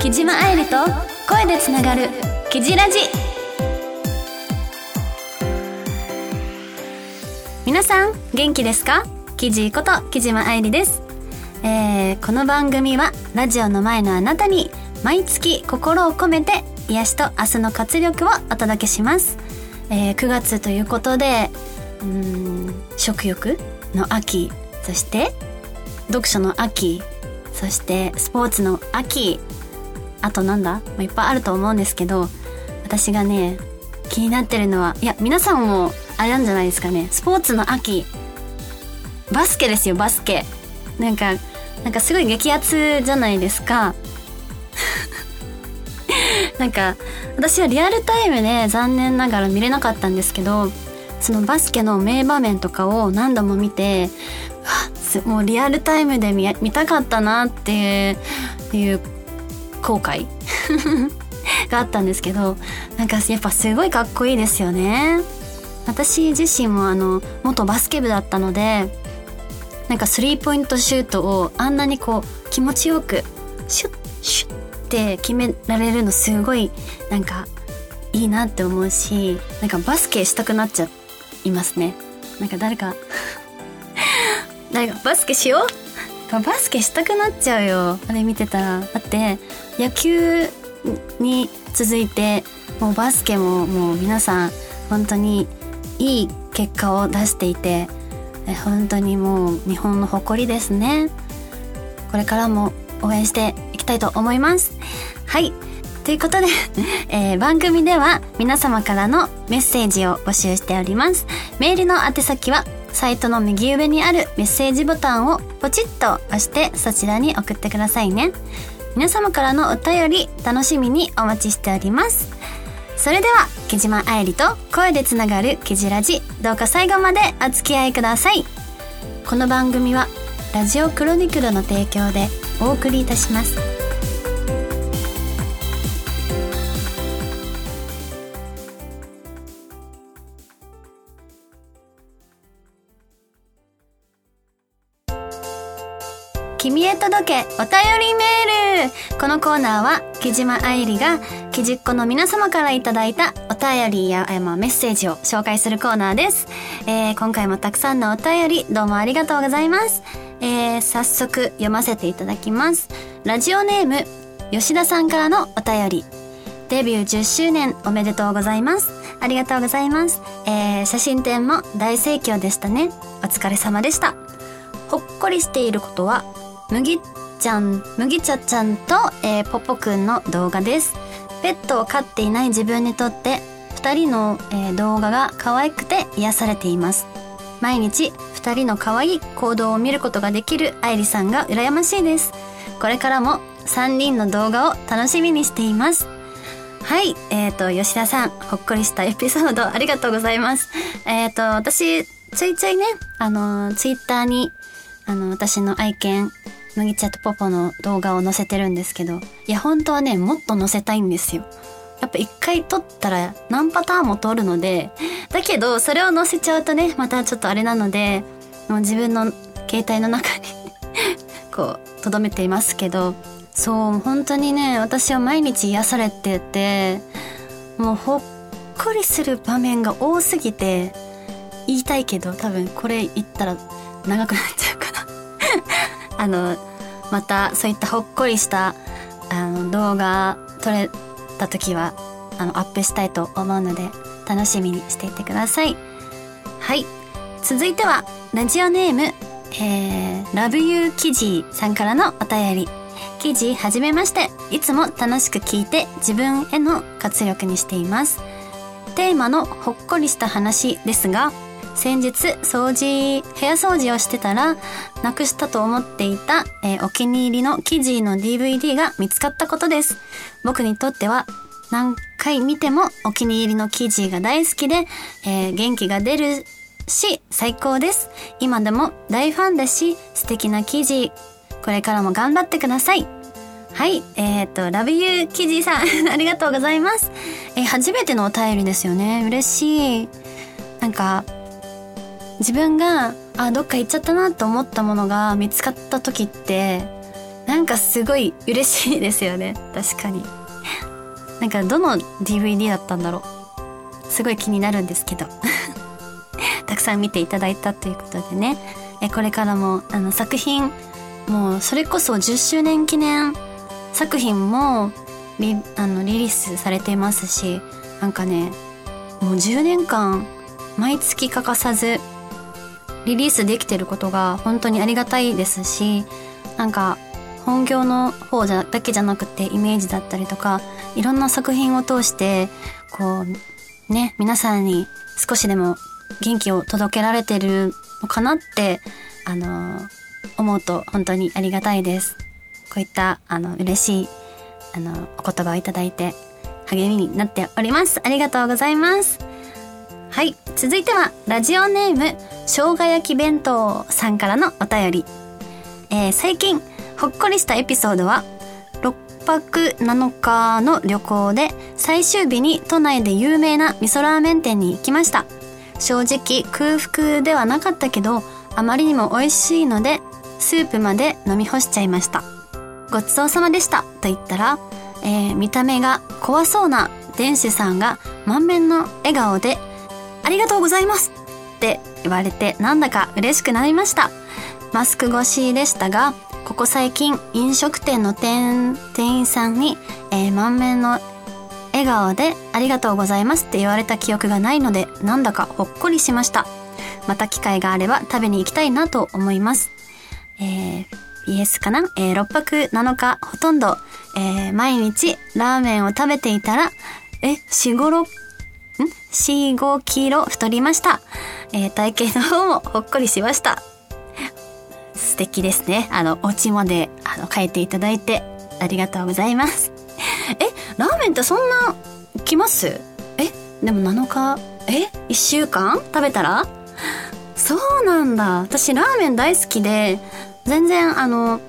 木島愛理と声でつながる「キジラジ」皆さん元気ですか？キジこと木島愛理です、えー、この番組はラジオの前のあなたに毎月心を込めて癒しと明日の活力をお届けします、えー、9月ということでうん食欲の秋そして読書の秋そしてスポーツの秋。あとなんだ？いっぱいあると思うんですけど私がね気になってるのはいや皆さんもあれなんじゃないですかね。スポーツの秋。バスケですよバスケ。なんかなんかすごい激アツじゃないですか。なんか私はリアルタイムで残念ながら見れなかったんですけどそのバスケの名場面とかを何度も見てもうリアルタイムで見見たかったなっていう後悔。があったんですけどなんかやっぱすごいかっこいいですよね。私自身もあの元バスケ部だったのでなんかスリーポイントシュートをあんなにこう気持ちよくシュッシュッって決められるのすごいなんかいいなって思うしなんかバスケしたくなっちゃって。いますね。なんか誰か誰かバスケしよう？バスケしたくなっちゃうよ。あれ見てたら。だって野球に続いてもうバスケももう皆さん本当にいい結果を出していて本当にもう日本の誇りですね。これからも応援していきたいと思います。はい。ということで、えー、番組では皆様からのメッセージを募集しております。メールの宛先はサイトの右上にあるメッセージボタンをポチッと押してそちらに送ってくださいね。皆様からのお便り楽しみにお待ちしております。それでは木島愛理と声でつながるキジラジどうか最後までお付き合いください。この番組はラジオクロニクルの提供でお送りいたします。君へ届けお便りメール。このコーナーは木島愛理が木じっ子の皆様からいただいたお便りや、ま、メッセージを紹介するコーナーです、えー、今回もたくさんのお便りどうもありがとうございます、えー、早速読ませていただきます。ラジオネーム吉田さんからのお便り。デビュー10周年おめでとうございます。ありがとうございます、えー、写真展も大盛況でしたね。お疲れ様でした。ほっこりしていることは麦ちゃん、麦茶ちゃんと、えー、ポポくんの動画です。ペットを飼っていない自分にとって、二人の、えー、動画が可愛くて癒されています。毎日、二人の可愛い行動を見ることができる愛理さんが羨ましいです。これからも三人の動画を楽しみにしています。はい。えっ、ー、と、吉田さん、ほっこりしたエピソードありがとうございます。えっ、ー、と、私、ついついね、あの、ツイッターに、あの、私の愛犬、麦茶とポポの動画を載せてるんですけど、いや、本当はね、もっと載せたいんですよ。やっぱ一回撮ったら何パターンも撮るので、だけど、それを載せちゃうとね、またちょっとあれなので、もう自分の携帯の中に こう、留めていますけど、そう、本当にね、私は毎日癒されてて、もうほっこりする場面が多すぎて、言いたいけど、多分これ言ったら長くなっちゃうあの、またそういったほっこりしたあの動画撮れた時はあのアップしたいと思うので楽しみにしていてください。はい。続いてはラジオネーム、えー、ラブユーキジーさんからのお便り。記事はじめまして。いつも楽しく聞いて自分への活力にしています。テーマのほっこりした話ですが、先日掃除、部屋掃除をしてたら、なくしたと思っていた、えー、お気に入りの記事の DVD が見つかったことです。僕にとっては何回見てもお気に入りの記事が大好きで、えー、元気が出るし、最高です。今でも大ファンだし、素敵な記事、これからも頑張ってください。はい。えっ、ー、と、ラブユーキジさん ありがとうございます。えー、初めてのお便りですよね。嬉しい。なんか、自分があどっか行っちゃったなと思ったものが見つかった時ってなんかすごい嬉しいですよね。確かに。なんかどの DVD だったんだろう。すごい気になるんですけど。たくさん見ていただいたということでね。えこれからもあの作品もうそれこそ10周年記念作品もリあのリリースされていますしなんかねもう10年間毎月欠かさずリリースできてることが本当にありがたいですしなんか本業の方じゃだけじゃなくてイメージだったりとかいろんな作品を通してこうね皆さんに少しでも元気を届けられてるのかなってあの思うと本当にありがたいです。こういったあの嬉しいあのお言葉をいただいて励みになっております。ありがとうございます。はい。続いては、ラジオネーム、生姜焼き弁当さんからのお便り。えー、最近、ほっこりしたエピソードは、6泊7日の旅行で、最終日に都内で有名な味噌ラーメン店に行きました。正直、空腹ではなかったけど、あまりにも美味しいので、スープまで飲み干しちゃいました。ごちそうさまでしたと言ったら、えー、見た目が怖そうな店主さんが満面の笑顔で、ありがとうございますって言われてなんだか嬉しくなりました。マスク越しでしたが、ここ最近飲食店の店員さんに、えー、満面の笑顔でありがとうございますって言われた記憶がないので、なんだかほっこりしました。また機会があれば食べに行きたいなと思います。えー、BS かな？えー、6泊7日ほとんど、えー、毎日ラーメンを食べていたら、え、4、5、6、ん ?4、5キロ太りました。えー、体型の方もほっこりしました。素敵ですね。あの、お家まで、あの、書いていただいて、ありがとうございます。え、ラーメンってそんな、来ます？え、でも7日、え ?1 週間？食べたら？そうなんだ。私、ラーメン大好きで、全然あの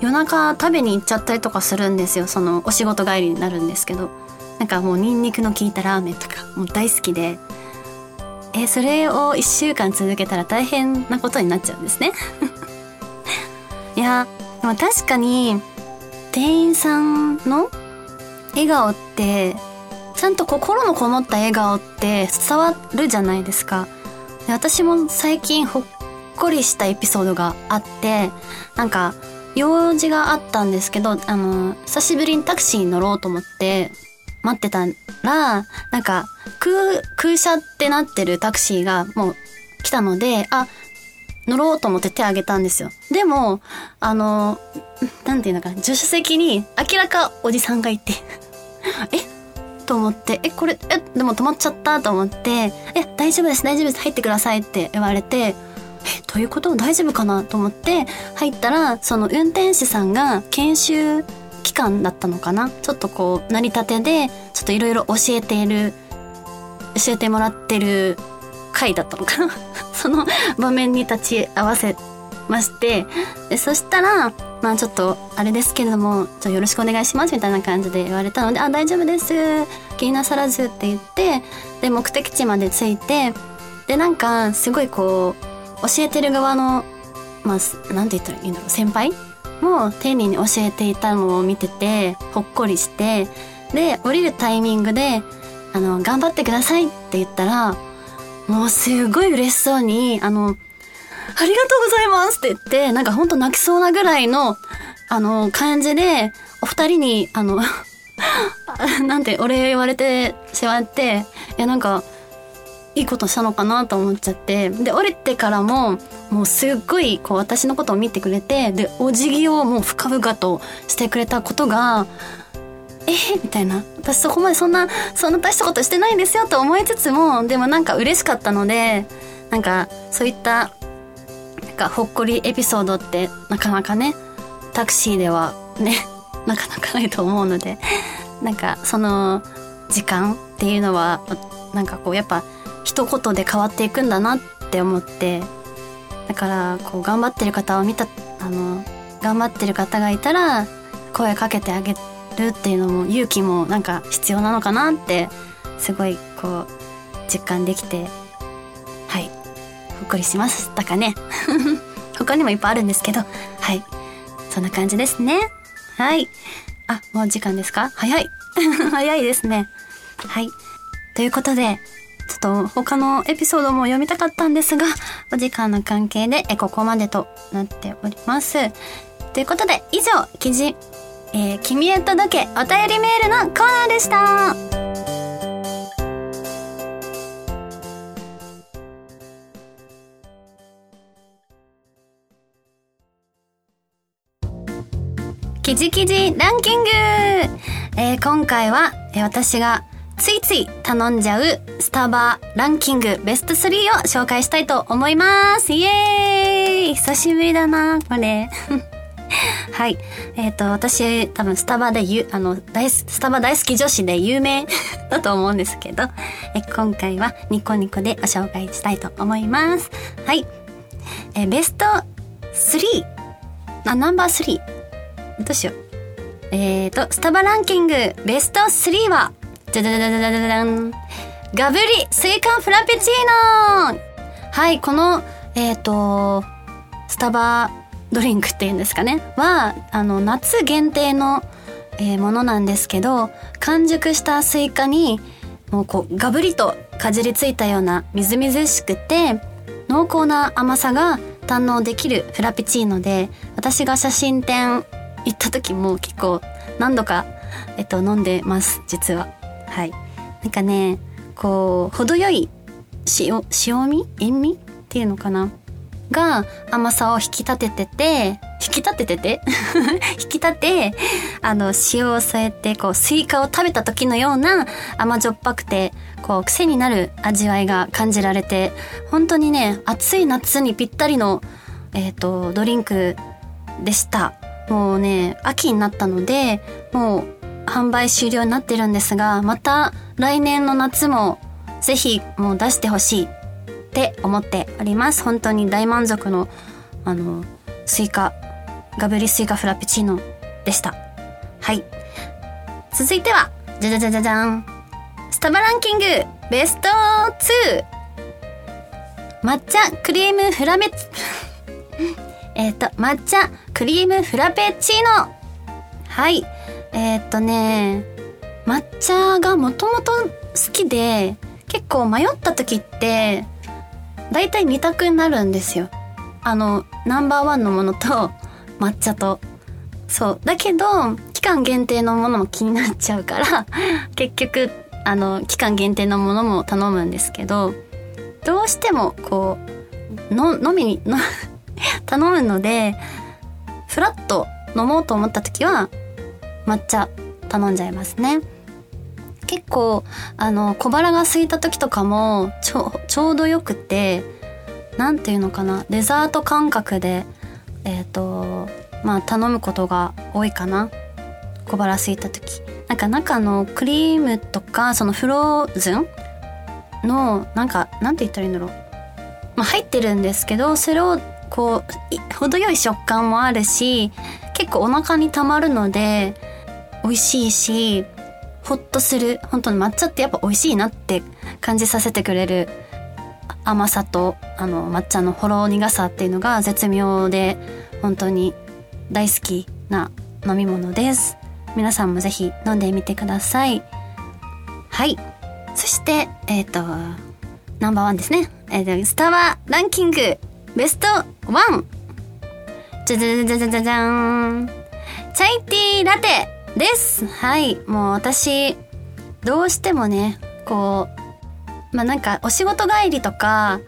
夜中食べに行っちゃったりとかするんですよそのお仕事帰りになるんですけどなんかもうニンニクの効いたラーメンとかもう大好きでえそれを1週間続けたら大変なことになっちゃうんですね。いやでも確かに店員さんの笑顔ってちゃんと心のこもった笑顔って伝わるじゃないですか。で私も最近ほっこりしたエピソードがあって、なんか、用事があったんですけど、あの、久しぶりにタクシーに乗ろうと思って、待ってたら、なんか、空、空車ってなってるタクシーがもう来たので、あ、乗ろうと思って手挙げたんですよ。でも、あの、なんていうのか、助手席に明らかおじさんがいて え？と思って、え、これ、え、でも止まっちゃったと思って、え、大丈夫です、大丈夫です、入ってくださいって言われて、えどういうこと？大丈夫かな？と思って入ったらその運転手さんが研修期間だったのかな？ちょっとこう成り立てでちょっといろいろ教えている教えてもらってる回だったのかな？その場面に立ち会わせましてでそしたらまあちょっとあれですけれどもじゃよろしくお願いしますみたいな感じで言われたのであ大丈夫です。気になさらずって言ってで目的地まで着いてでなんかすごいこう教えてる側の、まあ、なんて言ったらいいんだろう、先輩も丁寧に教えていたのを見てて、ほっこりして、で、降りるタイミングで、あの、頑張ってくださいって言ったら、もうすごい嬉しそうに、あの、ありがとうございますって言って、なんかほんと泣きそうなぐらいの、あの、感じで、お二人に、あの なんて、お礼言われてしまって、いやなんか、いいことしたのかなと思っちゃってで降りてからももうすっごいこう私のことを見てくれてでお辞儀をもう深々としてくれたことがえー、みたいな。私そこまでそんなそんな大したことしてないんですよと思いつつもでもなんか嬉しかったのでなんかそういったなんかほっこりエピソードってなかなかねタクシーではね なかなかないと思うのでなんかその時間っていうのはなんかこうやっぱ一言で変わっていくんだなって思ってだからこう頑張ってる方を見たあの頑張ってる方がいたら声かけてあげるっていうのも勇気もなんか必要なのかなってすごいこう実感できてはい。ほっこりしましたかね。他にもいっぱいあるんですけどはい。そんな感じですね。はい。あもう時間ですか？早い。早いですね。はい。ということでちょっと他のエピソードも読みたかったんですが、お時間の関係でここまでとなっております。ということで、以上、記事、えー、君へ届けお便りメールのコーナーでした。記事記事ランキング、えー、今回は、えー、私がついつい頼んじゃうスタバランキングベスト3を紹介したいと思います。イエーイ久しぶりだな、これ。はい。えっ、ー、と、私、多分スタバでゆ、あの、大スタバ大好き女子で有名 だと思うんですけど、え今回はニコニコでご紹介したいと思います。はい。えベスト 3! あ、ナンバー 3! どうしよう。えっ、ー、と、スタバランキングベスト3は、じゃじゃじゃじゃじゃじゃん。ガブリスイカフラペチーノはい、この、えっ、ー、と、スタバドリンクっていうんですかね。は、あの、夏限定の、えー、ものなんですけど、完熟したスイカに、もうこう、ガブリとかじりついたようなみずみずしくて、濃厚な甘さが堪能できるフラペチーノで、私が写真展行った時も結構何度か、えっと、飲んでます、実は。はい。なんかね、こう、程よい塩、塩味？塩味っていうのかな？が甘さを引き立ててて、引き立ててて？引き立て、あの、塩を添えて、こう、スイカを食べた時のような甘じょっぱくて、こう、癖になる味わいが感じられて、本当にね、暑い夏にぴったりの、えっ、ー、と、ドリンクでした。もうね、秋になったので、もう販売終了になってるんですが、また来年の夏もぜひもう出してほしいって思っております。本当に大満足の、あの、スイカ、ガブリスイカフラペチーノでした。はい。続いては、じゃじゃじゃじゃじゃん。スタバランキングベスト 2! 抹茶クリームフラメ えっと、抹茶クリームフラペチーノはい。えー、っとね、抹茶がもともと好きで、結構迷った時って、大体2択になるんですよ。あの、ナンバーワンのものと 抹茶と。そう。だけど、期間限定のものも気になっちゃうから 結局、あの、期間限定のものも頼むんですけど、どうしても、こう、の、飲みに、の 頼むので、フラッと飲もうと思った時は、抹茶頼んじゃいますね。結構、あの、小腹が空いた時とかも、ちょ、ちょうどよくて、なんていうのかな、デザート感覚で、えっ、ー、と、まあ、頼むことが多いかな。小腹空いた時。なんか中のクリームとか、そのフローズンの、なんか、なんて言ったらいいんだろう。まあ、入ってるんですけど、それを、こう、程よい食感もあるし、結構お腹に溜まるので、美味しいし、ほっとする。本当に抹茶ってやっぱ美味しいなって感じさせてくれる甘さと、あの、抹茶のほろ苦さっていうのが絶妙で、本当に大好きな飲み物です。皆さんもぜひ飲んでみてください。はい。そして、えっ、ー、と、ナンバーワンですね。えっー、スタバランキングベストワンじゃじゃじゃじゃじゃじゃーんチャイティーラテです。はい。もう私、どうしてもね、こう、まあ、なんかお仕事帰りとか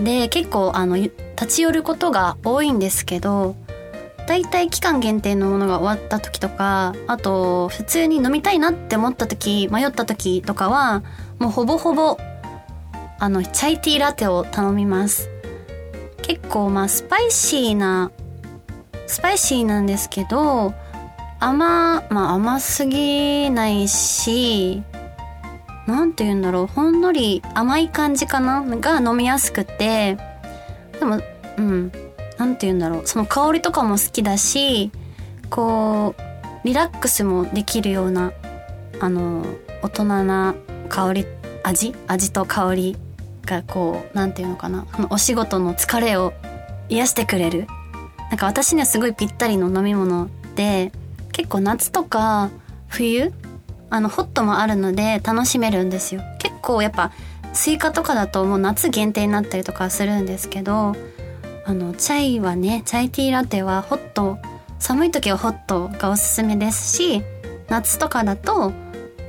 で結構あの、立ち寄ることが多いんですけど、大体期間限定のものが終わった時とか、あと普通に飲みたいなって思った時、迷った時とかは、もうほぼほぼ、あの、チャイティーラテを頼みます。結構まあスパイシーな、スパイシーなんですけど、甘、まあ甘すぎないし、なんて言うんだろう、ほんのり甘い感じかなが飲みやすくて、でも、うん、なんて言うんだろう、その香りとかも好きだし、こう、リラックスもできるような、あの、大人な香り、味味と香りがこうなんていうのかなのお仕事の疲れを癒してくれる。なんか私にはすごいぴったりの飲み物で結構夏とか冬あのホットもあるので楽しめるんですよ結構やっぱスイカとかだともう夏限定になったりとかするんですけどあのチャイはねチャイティーラテはホット寒い時はホットがおすすめですし夏とかだと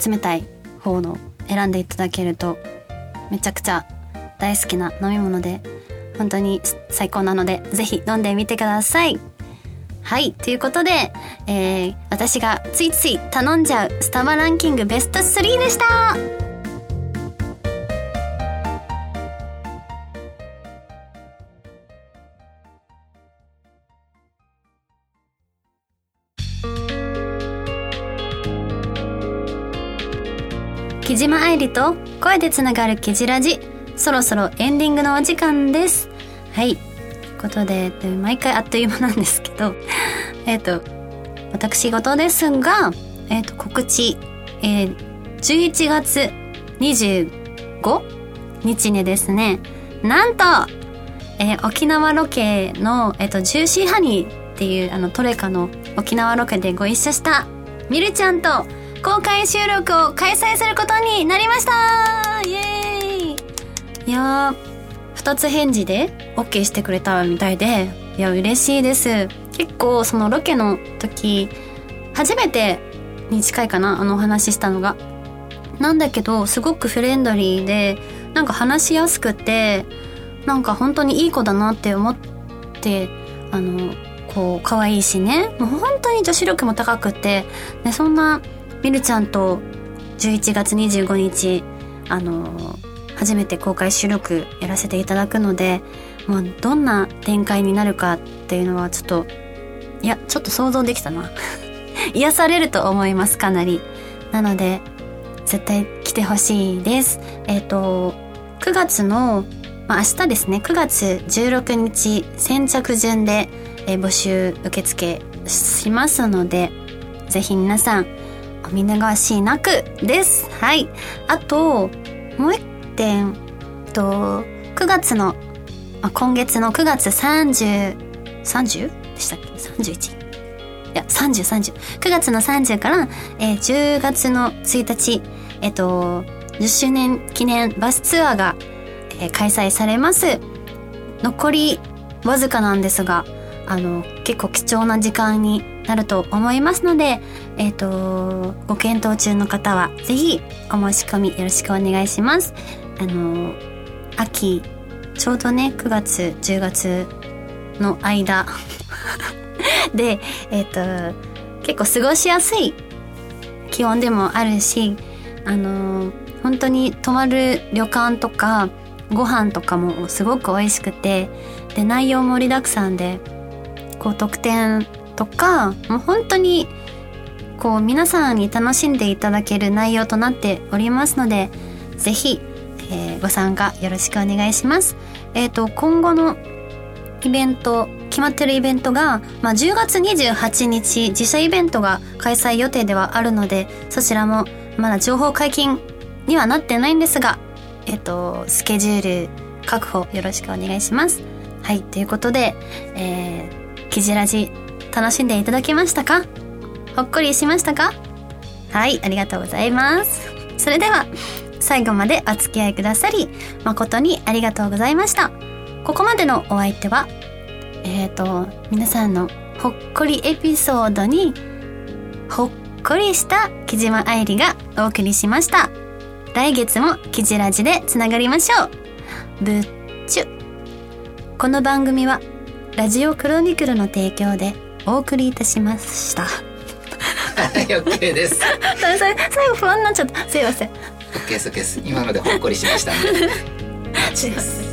冷たい方の選んでいただけるとめちゃくちゃ大好きな飲み物で本当に最高なのでぜひ飲んでみてください。はい。ということで、えー、私がついつい頼んじゃうスタバランキングベスト3でした木島愛理と声でつながるキジラジそろそろエンディングのお時間ですはいことで毎回あっという間なんですけど えっと私事ですが、えっ、ー、と告知、えー、11月25日にですねなんと、えー、沖縄ロケの、えっ、ー、とジューシーハニーっていうあのトレカの沖縄ロケでご一緒したみるちゃんと公開収録を開催することになりました。イエーイ。いや2つ返事で OK してくれたみたいでいや嬉しいです。結構そのロケの時初めてに近いかなあのお話ししたのが。なんだけどすごくフレンドリーでなんか話しやすくてなんか本当にいい子だなって思ってあのこう可愛いしね。もう本当に女子力も高くてでそんなみるちゃんと11月25日あの初めて公開収録やらせていただくのでもうどんな展開になるかっていうのはちょっといやちょっと想像できたな 癒されると思いますかなりなので絶対来てほしいですえっ、ー、と9月の、まあ、明日ですね9月16日先着順で、えー、募集受付しますのでぜひ皆さんお見逃しなくです。はい。あと、もう一点、と、9月の、あ、今月の9月30、30でしたっけ ?31? いや、30、30。9月の30から、えー、10月の1日、えっ、と、10周年記念バスツアーが、えー、開催されます。残りわずかなんですが、あの、結構貴重な時間になると思いますので、えっ、ー、と、ご検討中の方は、ぜひお申し込みよろしくお願いします。あの、秋、ちょうどね、9月、10月の間 で、えっ、ー、と、結構過ごしやすい気温でもあるし、あの、本当に泊まる旅館とか、ご飯とかもすごく美味しくて、で、内容盛りだくさんで、こう特典とかもう本当にこう皆さんに楽しんでいただける内容となっておりますのでぜひ、えー、ご参加よろしくお願いします。えっ、ー、と今後のイベント決まってるイベントが、まあ、10月28日自社イベントが開催予定ではあるのでそちらもまだ情報解禁にはなってないんですがえっ、ー、とスケジュール確保よろしくお願いします。はいということで、えーキジラジ楽しんでいただけましたか？ほっこりしましたか？はいありがとうございますそれでは最後までお付き合いくださり誠にありがとうございましたここまでのお相手はえっ、ー、と皆さんのほっこりエピソードにほっこりした木島愛理がお送りしました来月もキジラジでつながりましょうぶっちゅこの番組はラジオクロニクルの提供でお送りいたしました。はい、OK です。最後不安になっちゃった。すいません。OK です、OK です。今のでほっこりしました。んで。